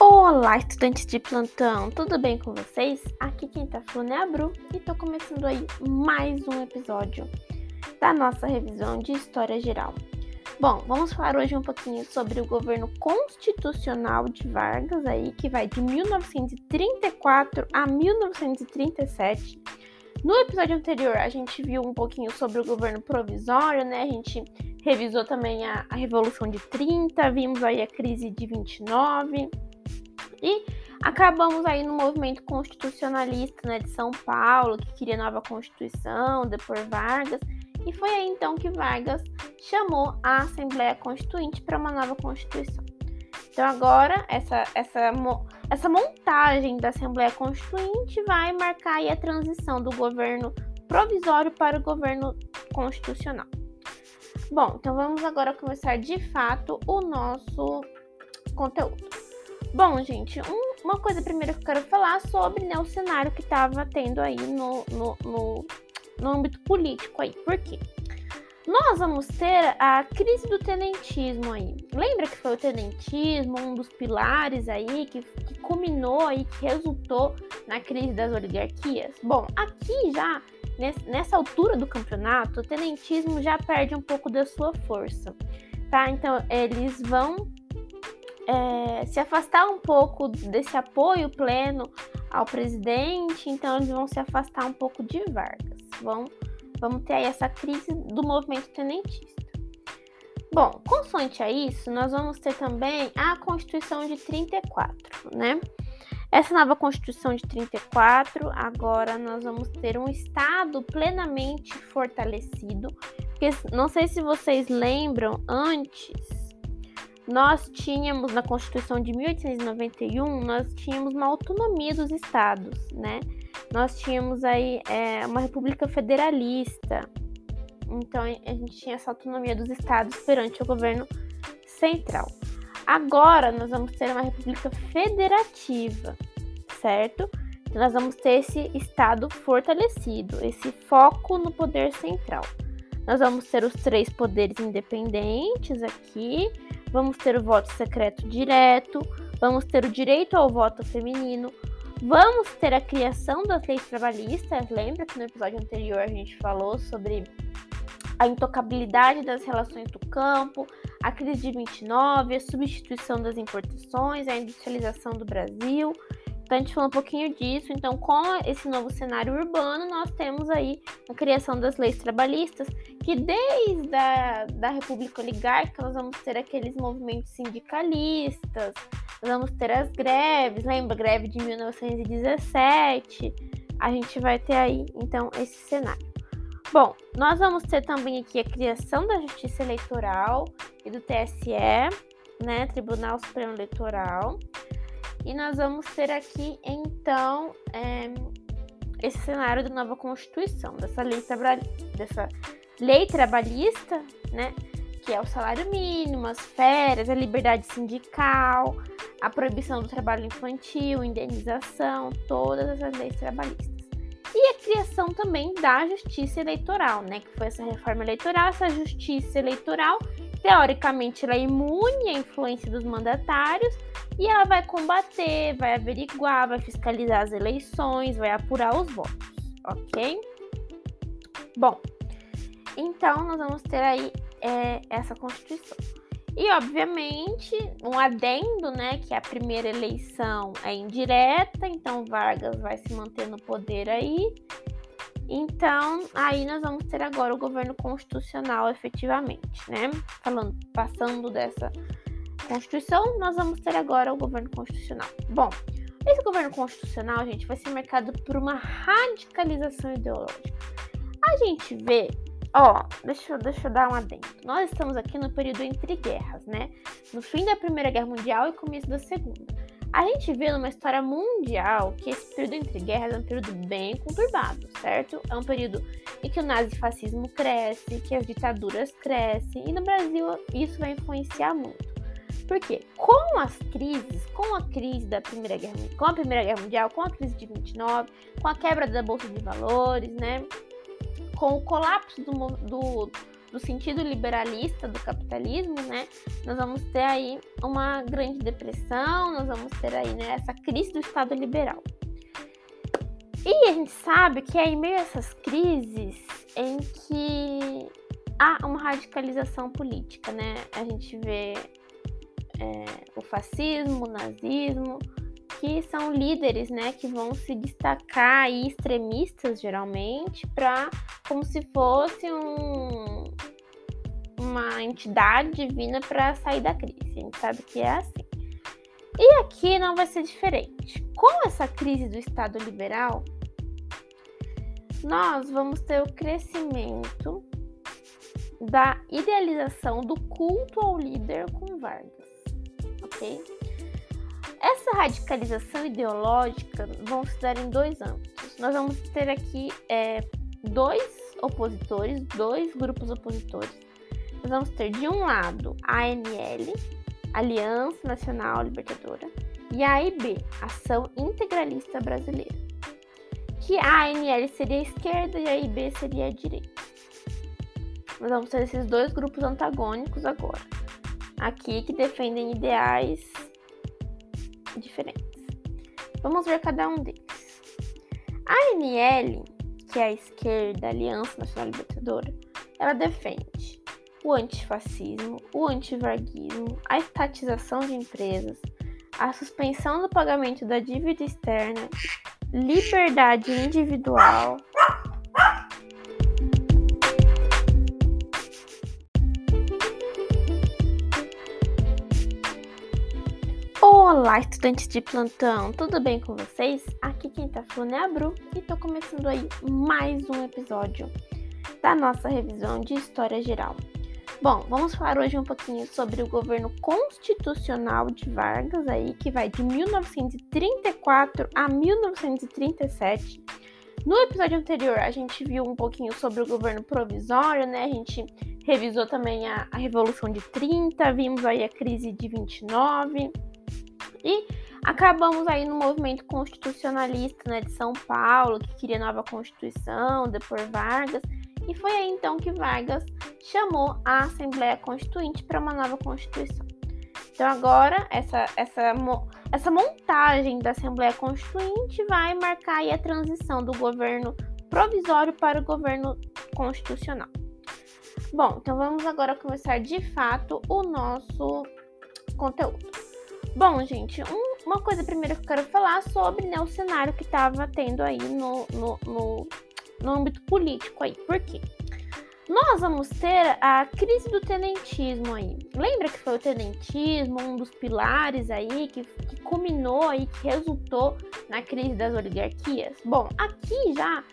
Olá, estudantes de plantão, tudo bem com vocês? Aqui quem tá falando é a Bru e tô começando aí mais um episódio da nossa revisão de História Geral. Bom, vamos falar hoje um pouquinho sobre o governo constitucional de Vargas aí, que vai de 1934 a 1937. No episódio anterior, a gente viu um pouquinho sobre o governo provisório, né? A gente revisou também a, a Revolução de 30, vimos aí a crise de 29 e acabamos aí no movimento constitucionalista né, de São Paulo, que queria nova Constituição, depois Vargas. E foi aí então que Vargas chamou a Assembleia Constituinte para uma nova Constituição. Então agora essa, essa, essa montagem da Assembleia Constituinte vai marcar a transição do governo provisório para o governo constitucional. Bom, então vamos agora começar de fato o nosso conteúdo. Bom, gente, um, uma coisa primeiro que eu quero falar sobre né, o cenário que estava tendo aí no, no, no, no âmbito político aí. Por quê? Nós vamos ter a crise do tenentismo aí. Lembra que foi o tenentismo, um dos pilares aí que, que culminou aí, que resultou na crise das oligarquias? Bom, aqui já, nessa altura do campeonato, o tenentismo já perde um pouco da sua força, tá? Então, eles vão é, se afastar um pouco desse apoio pleno ao presidente, então eles vão se afastar um pouco de Vargas. Vão, vamos ter aí essa crise do movimento tenentista. Bom, consoante a isso, nós vamos ter também a Constituição de 34, né? Essa nova Constituição de 34, agora nós vamos ter um Estado plenamente fortalecido. Porque não sei se vocês lembram, antes nós tínhamos na Constituição de 1891, nós tínhamos uma autonomia dos estados, né? Nós tínhamos aí é, uma república federalista. Então a gente tinha essa autonomia dos estados perante o governo central. Agora nós vamos ter uma república federativa, certo? Então, nós vamos ter esse estado fortalecido, esse foco no poder central. Nós vamos ter os três poderes independentes aqui, vamos ter o voto secreto direto, vamos ter o direito ao voto feminino, vamos ter a criação das leis trabalhistas. Lembra que no episódio anterior a gente falou sobre a intocabilidade das relações do campo, a crise de 29, a substituição das importações, a industrialização do Brasil. Então a gente falou um pouquinho disso. Então, com esse novo cenário urbano, nós temos aí a criação das leis trabalhistas, que desde a da República Oligárquica nós vamos ter aqueles movimentos sindicalistas, nós vamos ter as greves, lembra? Greve de 1917. A gente vai ter aí, então, esse cenário. Bom, nós vamos ter também aqui a criação da Justiça Eleitoral e do TSE, né? Tribunal Supremo Eleitoral. E nós vamos ter aqui, então, é, esse cenário da nova Constituição, dessa lei, dessa lei trabalhista, né? Que é o salário mínimo, as férias, a liberdade sindical, a proibição do trabalho infantil, indenização, todas essas leis trabalhistas. E a criação também da justiça eleitoral, né? Que foi essa reforma eleitoral, essa justiça eleitoral teoricamente ela é imune à influência dos mandatários e ela vai combater, vai averiguar, vai fiscalizar as eleições, vai apurar os votos, ok? Bom, então nós vamos ter aí é, essa Constituição. E, obviamente, um adendo, né, que a primeira eleição é indireta, então Vargas vai se manter no poder aí, então, aí nós vamos ter agora o governo constitucional efetivamente, né? Falando, passando dessa Constituição, nós vamos ter agora o governo constitucional. Bom, esse governo constitucional, gente, vai ser marcado por uma radicalização ideológica. A gente vê, ó, deixa, deixa eu dar um adendo. Nós estamos aqui no período entre guerras, né? No fim da Primeira Guerra Mundial e começo da Segunda. A gente vê numa história mundial que esse período entre guerras é um período bem conturbado, certo? É um período em que o nazifascismo cresce, que as ditaduras crescem, e no Brasil isso vai influenciar muito. Por quê? Com as crises, com a crise da Primeira Guerra, com a Primeira Guerra Mundial, com a crise de 29, com a quebra da Bolsa de Valores, né? Com o colapso do, do do sentido liberalista do capitalismo, né, nós vamos ter aí uma grande depressão, nós vamos ter aí né, essa crise do Estado liberal. E a gente sabe que é em meio a essas crises em que há uma radicalização política, né? A gente vê é, o fascismo, o nazismo, que são líderes, né, que vão se destacar aí, extremistas geralmente, para como se fosse um, uma entidade divina para sair da crise. A gente sabe que é assim. E aqui não vai ser diferente. Com essa crise do Estado liberal, nós vamos ter o crescimento da idealização do culto ao líder com Vargas, ok? Essa radicalização ideológica vão se dar em dois âmbitos. Nós vamos ter aqui é, dois opositores, dois grupos opositores. Nós vamos ter de um lado a ANL, Aliança Nacional Libertadora, e a AIB, Ação Integralista Brasileira. Que a ANL seria a esquerda e a AIB seria a direita. Nós vamos ter esses dois grupos antagônicos agora. Aqui que defendem ideais diferentes. Vamos ver cada um deles. A ANL, que é a esquerda, Aliança Nacional Libertadora, ela defende o antifascismo, o antivarguismo, a estatização de empresas, a suspensão do pagamento da dívida externa, liberdade individual, Olá, estudantes de plantão, tudo bem com vocês? Aqui quem tá falando é a Bru e tô começando aí mais um episódio da nossa revisão de História Geral. Bom, vamos falar hoje um pouquinho sobre o governo constitucional de Vargas aí, que vai de 1934 a 1937. No episódio anterior, a gente viu um pouquinho sobre o governo provisório, né? A gente revisou também a, a Revolução de 30, vimos aí a crise de 29 e acabamos aí no movimento constitucionalista né, de São Paulo, que queria nova Constituição, depois Vargas. E foi aí então que Vargas chamou a Assembleia Constituinte para uma nova Constituição. Então agora essa, essa, essa montagem da Assembleia Constituinte vai marcar a transição do governo provisório para o governo constitucional. Bom, então vamos agora começar de fato o nosso conteúdo. Bom, gente, um, uma coisa primeiro que eu quero falar sobre né, o cenário que estava tendo aí no, no, no, no âmbito político aí. Por quê? Nós vamos ter a crise do tenentismo aí. Lembra que foi o tenentismo, um dos pilares aí que, que culminou aí, que resultou na crise das oligarquias? Bom, aqui já,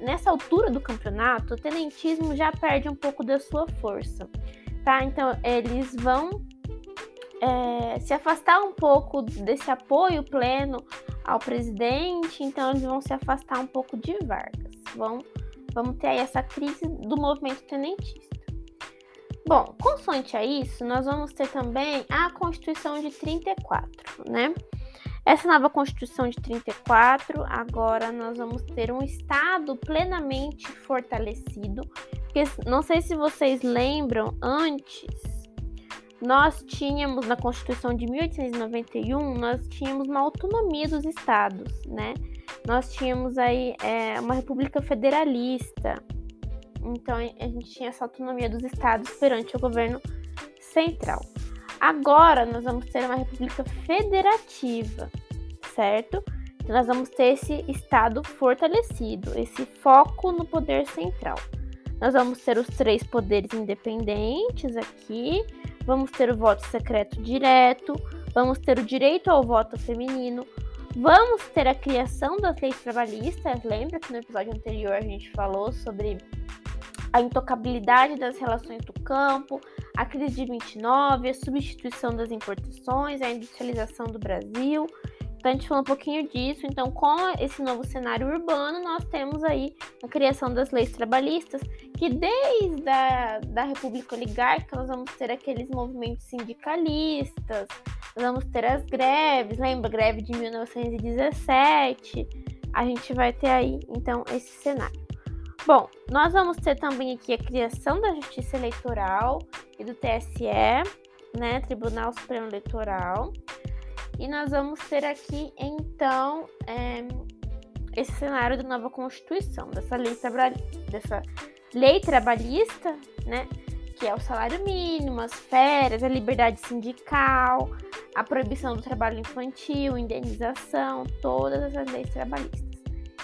nessa altura do campeonato, o tenentismo já perde um pouco da sua força, tá? Então, eles vão é, se afastar um pouco desse apoio pleno ao presidente, então eles vão se afastar um pouco de Vargas. Vão, vamos ter aí essa crise do movimento tenentista. Bom, consoante a isso, nós vamos ter também a Constituição de 34, né? Essa nova Constituição de 34, agora nós vamos ter um Estado plenamente fortalecido. Porque não sei se vocês lembram, antes nós tínhamos na Constituição de 1891, nós tínhamos uma autonomia dos estados, né? Nós tínhamos aí é, uma república federalista. Então a gente tinha essa autonomia dos estados perante o governo central. Agora nós vamos ter uma república federativa, certo? Então, nós vamos ter esse estado fortalecido, esse foco no poder central. Nós vamos ter os três poderes independentes aqui, vamos ter o voto secreto direto, vamos ter o direito ao voto feminino, vamos ter a criação das leis trabalhistas. Lembra que no episódio anterior a gente falou sobre a intocabilidade das relações do campo, a crise de 29, a substituição das importações, a industrialização do Brasil. Então, a gente falou um pouquinho disso. Então, com esse novo cenário urbano, nós temos aí a criação das leis trabalhistas, que desde a da República Oligárquica nós vamos ter aqueles movimentos sindicalistas, vamos ter as greves, lembra? Greve de 1917. A gente vai ter aí, então, esse cenário. Bom, nós vamos ter também aqui a criação da Justiça Eleitoral e do TSE, né, Tribunal Supremo Eleitoral. E nós vamos ter aqui, então, é, esse cenário da nova Constituição, dessa lei, dessa lei trabalhista, né, que é o salário mínimo, as férias, a liberdade sindical, a proibição do trabalho infantil, indenização, todas essas leis trabalhistas.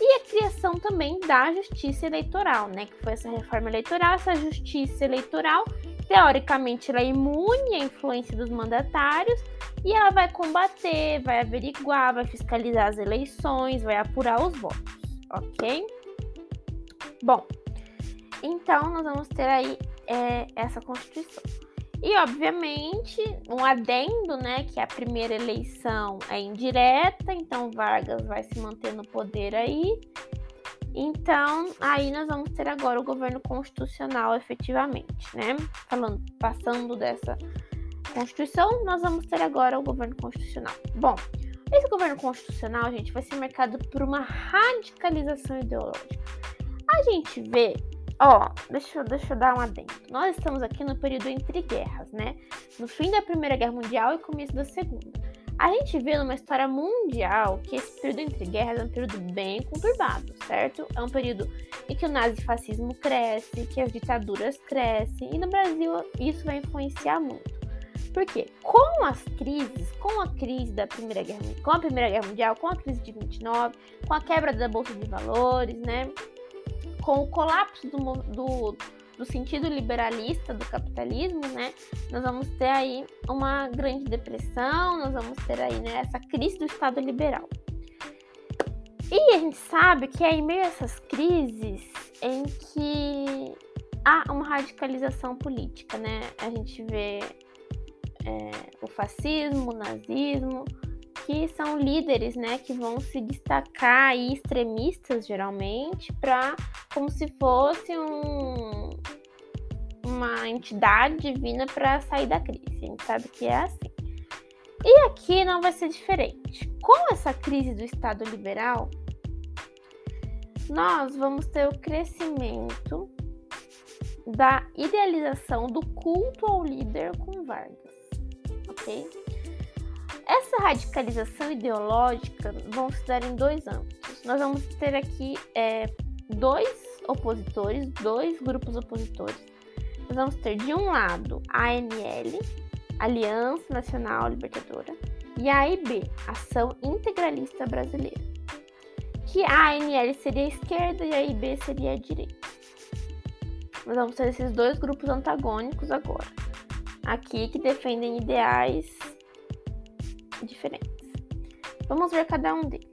E a criação também da justiça eleitoral, né? Que foi essa reforma eleitoral, essa justiça eleitoral, teoricamente, ela é imune à influência dos mandatários e ela vai combater, vai averiguar, vai fiscalizar as eleições, vai apurar os votos, ok? Bom, então nós vamos ter aí é, essa Constituição. E, obviamente, um adendo, né, que a primeira eleição é indireta, então Vargas vai se manter no poder aí. Então, aí nós vamos ter agora o governo constitucional efetivamente, né? Falando, passando dessa Constituição, nós vamos ter agora o governo constitucional. Bom, esse governo constitucional, gente, vai ser marcado por uma radicalização ideológica. A gente vê Ó, deixa, eu, deixa eu dar um adendo. Nós estamos aqui no período entre guerras, né? No fim da Primeira Guerra Mundial e começo da Segunda. A gente vê numa história mundial que esse período entre guerras é um período bem conturbado, certo? É um período em que o nazifascismo cresce, que as ditaduras crescem, e no Brasil isso vai influenciar muito. Por quê? Com as crises, com a crise da Primeira Guerra, com a Primeira Guerra Mundial, com a crise de 29, com a quebra da Bolsa de Valores, né? Com o colapso do, do, do sentido liberalista do capitalismo, né, nós vamos ter aí uma grande depressão, nós vamos ter aí né, essa crise do Estado liberal. E a gente sabe que é em meio a essas crises em que há uma radicalização política, né? A gente vê é, o fascismo, o nazismo, que são líderes, né, que vão se destacar aí, extremistas geralmente, para como se fosse um, uma entidade divina para sair da crise. A gente sabe que é assim. E aqui não vai ser diferente. Com essa crise do Estado liberal, nós vamos ter o crescimento da idealização do culto ao líder com Vargas, ok? Essa radicalização ideológica vão se dar em dois âmbitos. Nós vamos ter aqui é, dois opositores, dois grupos opositores. Nós vamos ter de um lado a ANL, Aliança Nacional Libertadora, e a AIB, Ação Integralista Brasileira. Que a ANL seria a esquerda e a AIB seria a direita. Nós vamos ter esses dois grupos antagônicos agora. Aqui que defendem ideais diferentes. Vamos ver cada um deles.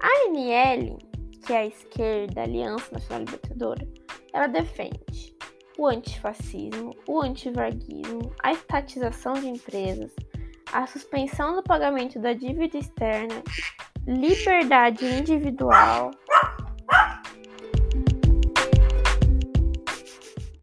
A ANL, que é a esquerda, a Aliança Nacional Libertadora, ela defende o antifascismo, o antivarguismo, a estatização de empresas, a suspensão do pagamento da dívida externa, liberdade individual,